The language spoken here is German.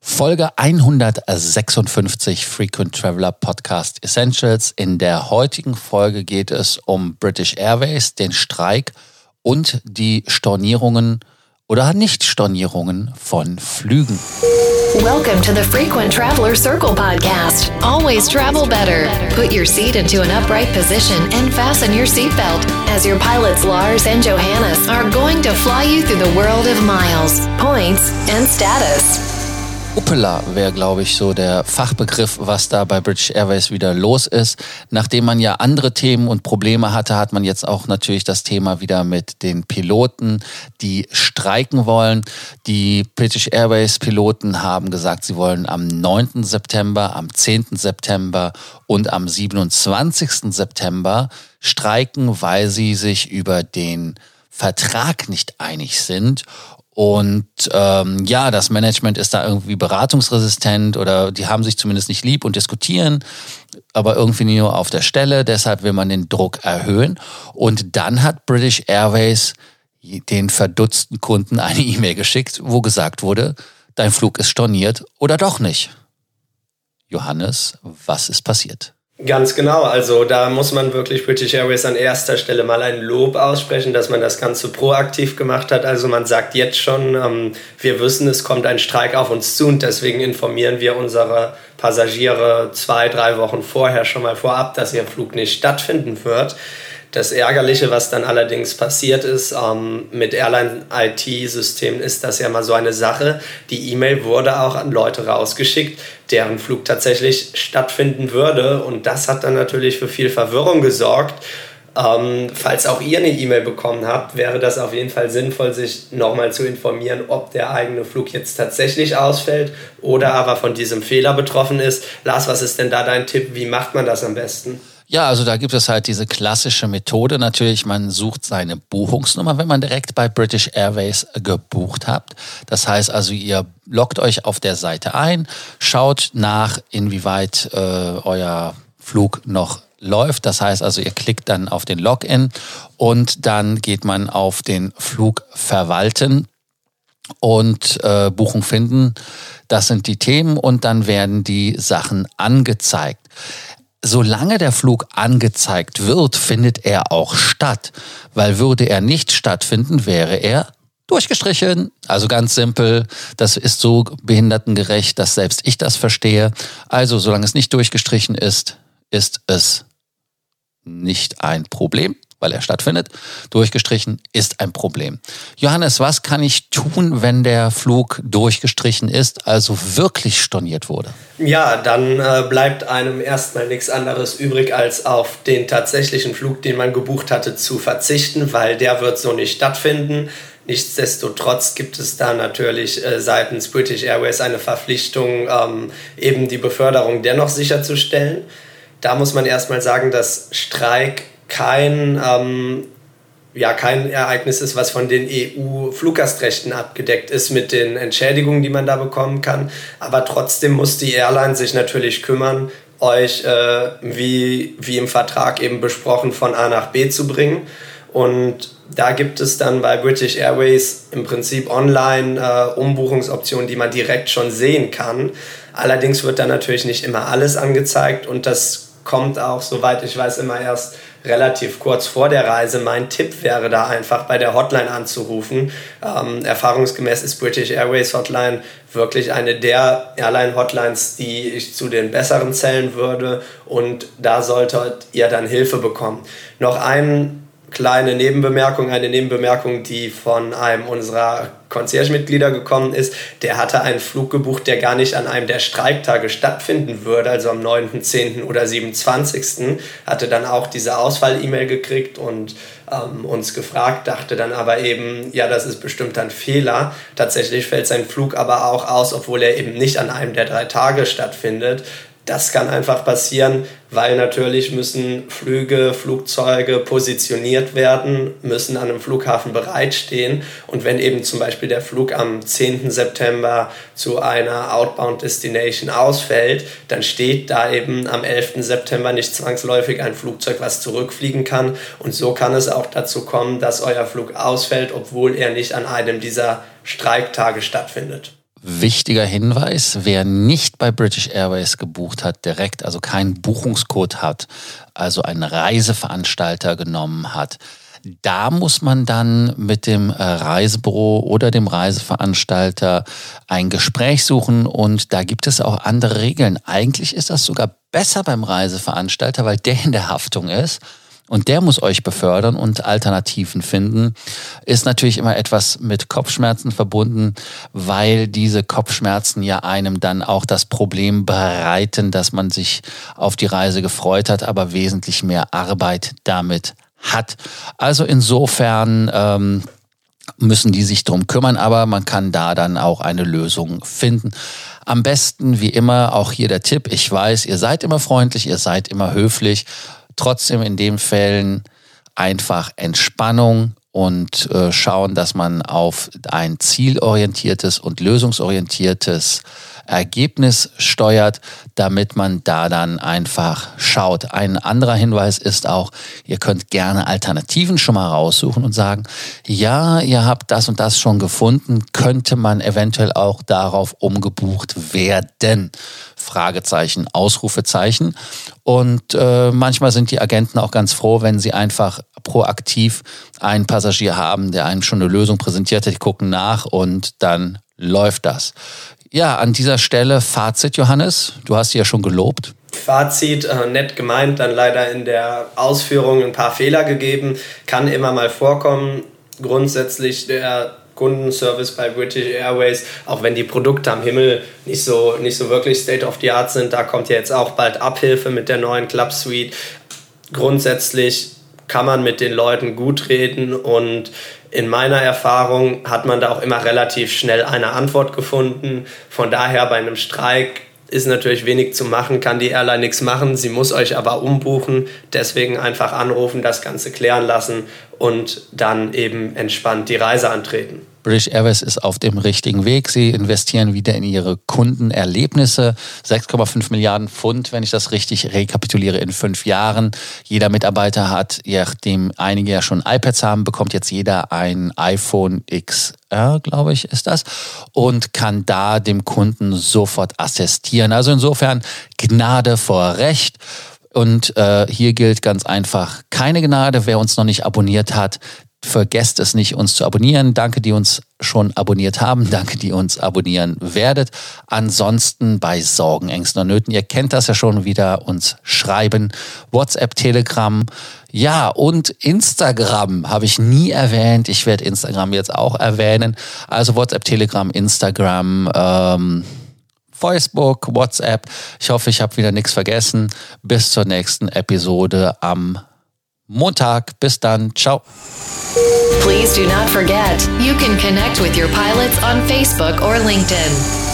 Folge 156 Frequent Traveler Podcast Essentials. In der heutigen Folge geht es um British Airways, den Streik und die Stornierungen oder Nicht-Stornierungen von Flügen. Welcome to the Frequent Traveler Circle podcast. Always travel better. Put your seat into an upright position and fasten your seatbelt as your pilots Lars and Johannes are going to fly you through the world of miles, points, and status. Uppela wäre, glaube ich, so der Fachbegriff, was da bei British Airways wieder los ist. Nachdem man ja andere Themen und Probleme hatte, hat man jetzt auch natürlich das Thema wieder mit den Piloten, die streiken wollen. Die British Airways Piloten haben gesagt, sie wollen am 9. September, am 10. September und am 27. September streiken, weil sie sich über den Vertrag nicht einig sind und ähm, ja, das Management ist da irgendwie beratungsresistent oder die haben sich zumindest nicht lieb und diskutieren, aber irgendwie nur auf der Stelle. Deshalb will man den Druck erhöhen. Und dann hat British Airways den verdutzten Kunden eine E-Mail geschickt, wo gesagt wurde, dein Flug ist storniert oder doch nicht. Johannes, was ist passiert? Ganz genau, also da muss man wirklich British Airways an erster Stelle mal ein Lob aussprechen, dass man das Ganze proaktiv gemacht hat. Also man sagt jetzt schon, ähm, wir wissen, es kommt ein Streik auf uns zu und deswegen informieren wir unsere Passagiere zwei, drei Wochen vorher schon mal vorab, dass ihr Flug nicht stattfinden wird. Das Ärgerliche, was dann allerdings passiert ist ähm, mit Airline-IT-Systemen, ist das ja mal so eine Sache. Die E-Mail wurde auch an Leute rausgeschickt, deren Flug tatsächlich stattfinden würde. Und das hat dann natürlich für viel Verwirrung gesorgt. Ähm, falls auch ihr eine E-Mail bekommen habt, wäre das auf jeden Fall sinnvoll, sich nochmal zu informieren, ob der eigene Flug jetzt tatsächlich ausfällt oder aber von diesem Fehler betroffen ist. Lars, was ist denn da dein Tipp? Wie macht man das am besten? Ja, also da gibt es halt diese klassische Methode. Natürlich, man sucht seine Buchungsnummer, wenn man direkt bei British Airways gebucht habt. Das heißt also, ihr loggt euch auf der Seite ein, schaut nach, inwieweit äh, euer Flug noch läuft. Das heißt also, ihr klickt dann auf den Login und dann geht man auf den Flug verwalten und äh, Buchung finden. Das sind die Themen und dann werden die Sachen angezeigt solange der Flug angezeigt wird, findet er auch statt. Weil würde er nicht stattfinden, wäre er durchgestrichen. Also ganz simpel. Das ist so behindertengerecht, dass selbst ich das verstehe. Also solange es nicht durchgestrichen ist, ist es nicht ein Problem weil er stattfindet, durchgestrichen ist ein Problem. Johannes, was kann ich tun, wenn der Flug durchgestrichen ist, also wirklich storniert wurde? Ja, dann äh, bleibt einem erstmal nichts anderes übrig, als auf den tatsächlichen Flug, den man gebucht hatte, zu verzichten, weil der wird so nicht stattfinden. Nichtsdestotrotz gibt es da natürlich äh, seitens British Airways eine Verpflichtung, ähm, eben die Beförderung dennoch sicherzustellen. Da muss man erstmal sagen, dass Streik kein, ähm, ja, kein Ereignis ist, was von den EU-Fluggastrechten abgedeckt ist mit den Entschädigungen, die man da bekommen kann. Aber trotzdem muss die Airline sich natürlich kümmern, euch, äh, wie, wie im Vertrag eben besprochen, von A nach B zu bringen. Und da gibt es dann bei British Airways im Prinzip online äh, Umbuchungsoptionen, die man direkt schon sehen kann. Allerdings wird da natürlich nicht immer alles angezeigt und das kommt auch, soweit ich weiß, immer erst relativ kurz vor der Reise. Mein Tipp wäre da einfach bei der Hotline anzurufen. Ähm, erfahrungsgemäß ist British Airways Hotline wirklich eine der Airline-Hotlines, die ich zu den besseren zählen würde und da solltet ihr dann Hilfe bekommen. Noch ein kleine Nebenbemerkung, eine Nebenbemerkung, die von einem unserer Concierge-Mitglieder gekommen ist. Der hatte einen Flug gebucht, der gar nicht an einem der Streiktage stattfinden würde, also am 9., 10. oder 27. Hatte dann auch diese Ausfall-E-Mail gekriegt und ähm, uns gefragt, dachte dann aber eben, ja, das ist bestimmt ein Fehler. Tatsächlich fällt sein Flug aber auch aus, obwohl er eben nicht an einem der drei Tage stattfindet. Das kann einfach passieren, weil natürlich müssen Flüge, Flugzeuge positioniert werden, müssen an einem Flughafen bereitstehen. Und wenn eben zum Beispiel der Flug am 10. September zu einer Outbound Destination ausfällt, dann steht da eben am 11. September nicht zwangsläufig ein Flugzeug, was zurückfliegen kann. Und so kann es auch dazu kommen, dass euer Flug ausfällt, obwohl er nicht an einem dieser Streiktage stattfindet. Wichtiger Hinweis, wer nicht bei British Airways gebucht hat, direkt, also keinen Buchungscode hat, also einen Reiseveranstalter genommen hat, da muss man dann mit dem äh, Reisebüro oder dem Reiseveranstalter ein Gespräch suchen und da gibt es auch andere Regeln. Eigentlich ist das sogar besser beim Reiseveranstalter, weil der in der Haftung ist und der muss euch befördern und Alternativen finden, ist natürlich immer etwas mit Kopfschmerzen verbunden, weil diese Kopfschmerzen ja einem dann auch das Problem bereiten, dass man sich auf die Reise gefreut hat, aber wesentlich mehr Arbeit damit hat. Also insofern ähm, müssen die sich drum kümmern, aber man kann da dann auch eine Lösung finden. Am besten, wie immer, auch hier der Tipp. Ich weiß, ihr seid immer freundlich, ihr seid immer höflich trotzdem in den Fällen einfach Entspannung und äh, schauen, dass man auf ein zielorientiertes und lösungsorientiertes Ergebnis steuert, damit man da dann einfach schaut. Ein anderer Hinweis ist auch, ihr könnt gerne Alternativen schon mal raussuchen und sagen, ja, ihr habt das und das schon gefunden, könnte man eventuell auch darauf umgebucht werden. Fragezeichen, Ausrufezeichen. Und äh, manchmal sind die Agenten auch ganz froh, wenn sie einfach proaktiv einen Passagier haben, der einem schon eine Lösung präsentiert hat. Die gucken nach und dann läuft das. Ja, an dieser Stelle Fazit, Johannes. Du hast sie ja schon gelobt. Fazit, äh, nett gemeint, dann leider in der Ausführung ein paar Fehler gegeben. Kann immer mal vorkommen. Grundsätzlich der Kundenservice bei British Airways, auch wenn die Produkte am Himmel nicht so, nicht so wirklich State of the Art sind, da kommt ja jetzt auch bald Abhilfe mit der neuen Club Suite. Grundsätzlich kann man mit den Leuten gut reden und in meiner Erfahrung hat man da auch immer relativ schnell eine Antwort gefunden. Von daher bei einem Streik ist natürlich wenig zu machen, kann die Airline nichts machen. Sie muss euch aber umbuchen. Deswegen einfach anrufen, das Ganze klären lassen und dann eben entspannt die Reise antreten. British Airways ist auf dem richtigen Weg. Sie investieren wieder in ihre Kundenerlebnisse. 6,5 Milliarden Pfund, wenn ich das richtig rekapituliere, in fünf Jahren. Jeder Mitarbeiter hat, nachdem einige ja schon iPads haben, bekommt jetzt jeder ein iPhone XR, glaube ich, ist das, und kann da dem Kunden sofort assistieren. Also insofern Gnade vor Recht. Und äh, hier gilt ganz einfach keine Gnade. Wer uns noch nicht abonniert hat, Vergesst es nicht, uns zu abonnieren. Danke, die uns schon abonniert haben. Danke, die uns abonnieren werdet. Ansonsten bei Sorgen, Ängsten und Nöten, ihr kennt das ja schon wieder, uns schreiben. WhatsApp, Telegram, ja, und Instagram habe ich nie erwähnt. Ich werde Instagram jetzt auch erwähnen. Also WhatsApp, Telegram, Instagram, ähm, Facebook, WhatsApp. Ich hoffe, ich habe wieder nichts vergessen. Bis zur nächsten Episode am Montag. Bis dann. Ciao. Please do not forget, you can connect with your pilots on Facebook or LinkedIn.